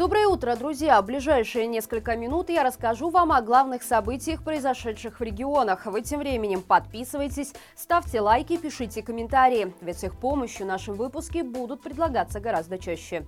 Доброе утро, друзья! В ближайшие несколько минут я расскажу вам о главных событиях, произошедших в регионах. Вы тем временем подписывайтесь, ставьте лайки, пишите комментарии, ведь с их помощью наши выпуски будут предлагаться гораздо чаще.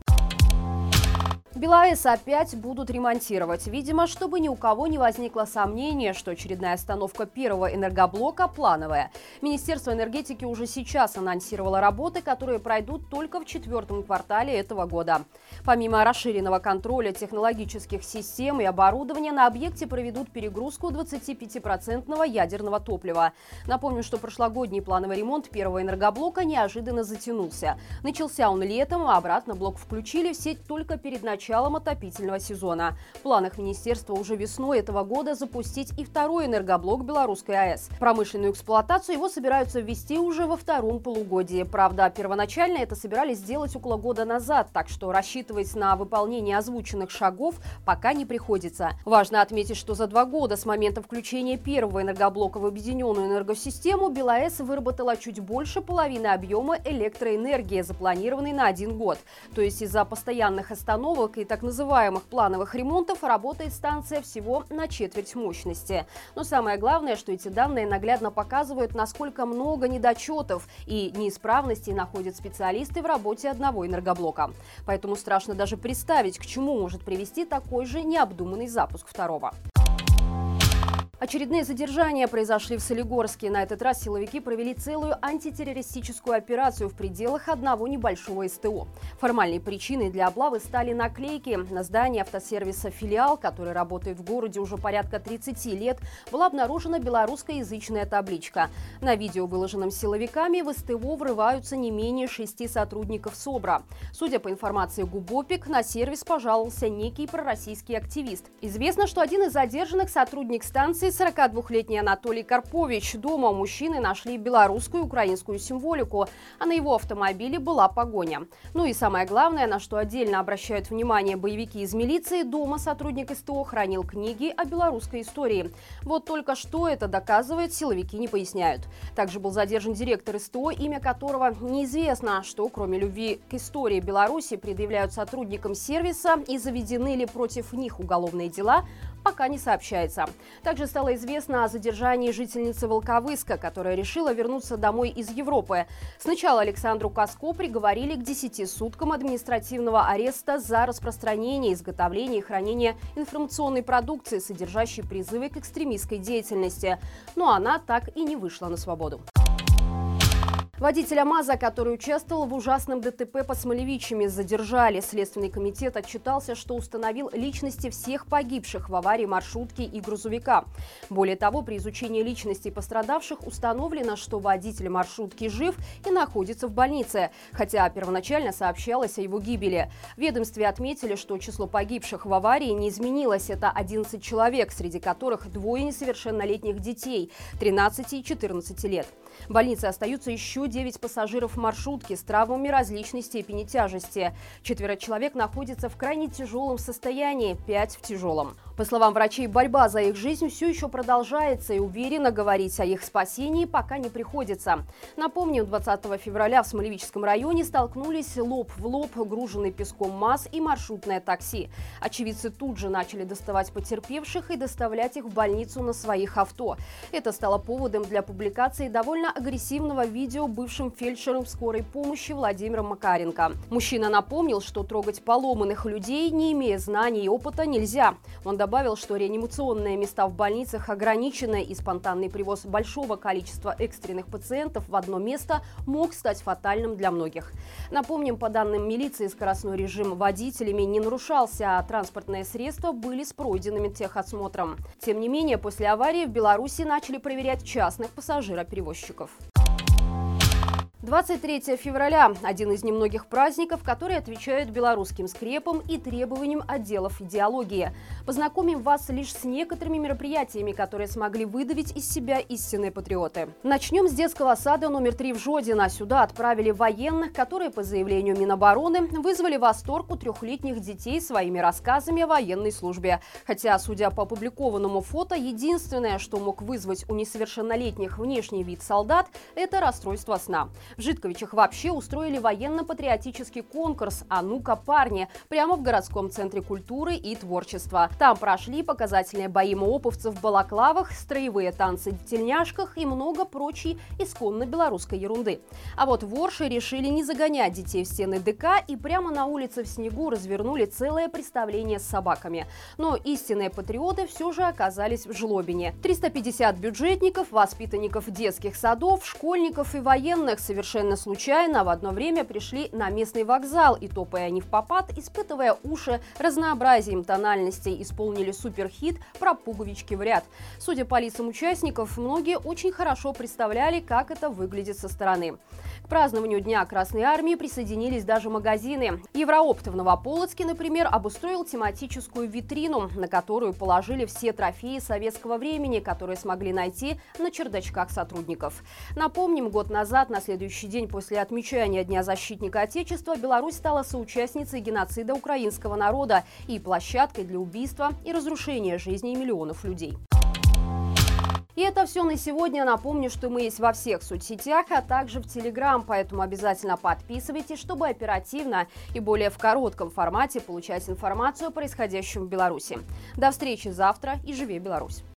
БелАЭС опять будут ремонтировать. Видимо, чтобы ни у кого не возникло сомнения, что очередная остановка первого энергоблока плановая. Министерство энергетики уже сейчас анонсировало работы, которые пройдут только в четвертом квартале этого года. Помимо расширенного контроля технологических систем и оборудования, на объекте проведут перегрузку 25% ядерного топлива. Напомню, что прошлогодний плановый ремонт первого энергоблока неожиданно затянулся. Начался он летом, а обратно блок включили в сеть только перед началом началом отопительного сезона. В планах министерства уже весной этого года запустить и второй энергоблок Белорусской АЭС. Промышленную эксплуатацию его собираются ввести уже во втором полугодии. Правда, первоначально это собирались сделать около года назад, так что рассчитывать на выполнение озвученных шагов пока не приходится. Важно отметить, что за два года с момента включения первого энергоблока в объединенную энергосистему БелАЭС выработала чуть больше половины объема электроэнергии, запланированной на один год. То есть из-за постоянных остановок и так называемых плановых ремонтов работает станция всего на четверть мощности. Но самое главное, что эти данные наглядно показывают, насколько много недочетов и неисправностей находят специалисты в работе одного энергоблока. Поэтому страшно даже представить, к чему может привести такой же необдуманный запуск второго. Очередные задержания произошли в Солигорске. На этот раз силовики провели целую антитеррористическую операцию в пределах одного небольшого СТО. Формальной причиной для облавы стали наклейки. На здании автосервиса «Филиал», который работает в городе уже порядка 30 лет, была обнаружена белорусскоязычная табличка. На видео, выложенном силовиками, в СТО врываются не менее шести сотрудников СОБРа. Судя по информации ГУБОПИК, на сервис пожаловался некий пророссийский активист. Известно, что один из задержанных сотрудник станции 42-летний Анатолий Карпович. Дома мужчины нашли белорусскую и украинскую символику, а на его автомобиле была погоня. Ну и самое главное, на что отдельно обращают внимание боевики из милиции, дома сотрудник СТО хранил книги о белорусской истории. Вот только что это доказывает, силовики не поясняют. Также был задержан директор СТО, имя которого неизвестно, что кроме любви к истории Беларуси предъявляют сотрудникам сервиса и заведены ли против них уголовные дела, пока не сообщается. Также стало известно о задержании жительницы Волковыска, которая решила вернуться домой из Европы. Сначала Александру Каско приговорили к 10 суткам административного ареста за распространение, изготовление и хранение информационной продукции, содержащей призывы к экстремистской деятельности. Но она так и не вышла на свободу. Водителя МАЗа, который участвовал в ужасном ДТП под Смолевичами, задержали. Следственный комитет отчитался, что установил личности всех погибших в аварии маршрутки и грузовика. Более того, при изучении личностей пострадавших установлено, что водитель маршрутки жив и находится в больнице, хотя первоначально сообщалось о его гибели. В ведомстве отметили, что число погибших в аварии не изменилось. Это 11 человек, среди которых двое несовершеннолетних детей – 13 и 14 лет. В больнице остаются еще 9 пассажиров маршрутки с травмами различной степени тяжести. Четверо человек находятся в крайне тяжелом состоянии, 5 в тяжелом. По словам врачей, борьба за их жизнь все еще продолжается и уверенно говорить о их спасении пока не приходится. Напомню, 20 февраля в Смолевическом районе столкнулись лоб в лоб груженный песком МАЗ и маршрутное такси. Очевидцы тут же начали доставать потерпевших и доставлять их в больницу на своих авто. Это стало поводом для публикации довольно агрессивного видео бывшим фельдшером скорой помощи Владимиром Макаренко. Мужчина напомнил, что трогать поломанных людей, не имея знаний и опыта, нельзя. Он добавил, что реанимационные места в больницах ограничены и спонтанный привоз большого количества экстренных пациентов в одно место мог стать фатальным для многих. Напомним, по данным милиции, скоростной режим водителями не нарушался, а транспортные средства были с пройденным техосмотром. Тем не менее, после аварии в Беларуси начали проверять частных пассажироперевозчиков. 23 февраля – один из немногих праздников, которые отвечают белорусским скрепам и требованиям отделов идеологии. Познакомим вас лишь с некоторыми мероприятиями, которые смогли выдавить из себя истинные патриоты. Начнем с детского сада номер 3 в Жодино. Сюда отправили военных, которые, по заявлению Минобороны, вызвали восторг у трехлетних детей своими рассказами о военной службе. Хотя, судя по опубликованному фото, единственное, что мог вызвать у несовершеннолетних внешний вид солдат – это расстройство сна. В Житковичах вообще устроили военно-патриотический конкурс «А ну-ка, парни!» прямо в городском центре культуры и творчества. Там прошли показательные бои мооповцев в балаклавах, строевые танцы в тельняшках и много прочей исконно белорусской ерунды. А вот ворши решили не загонять детей в стены ДК и прямо на улице в снегу развернули целое представление с собаками. Но истинные патриоты все же оказались в жлобине. 350 бюджетников, воспитанников детских садов, школьников и военных совершенно случайно в одно время пришли на местный вокзал и, топая не в попад, испытывая уши разнообразием тональностей, исполнили суперхит про пуговички в ряд. Судя по лицам участников, многие очень хорошо представляли, как это выглядит со стороны. К празднованию Дня Красной Армии присоединились даже магазины. Евроопт в Новополоцке, например, обустроил тематическую витрину, на которую положили все трофеи советского времени, которые смогли найти на чердачках сотрудников. Напомним, год назад, на следующий день после отмечания Дня защитника Отечества, Беларусь стала соучастницей геноцида украинского народа и площадкой для убийства и разрушения жизней миллионов людей. И это все на сегодня. Напомню, что мы есть во всех соцсетях, а также в Телеграм, поэтому обязательно подписывайтесь, чтобы оперативно и более в коротком формате получать информацию о происходящем в Беларуси. До встречи завтра и живи Беларусь!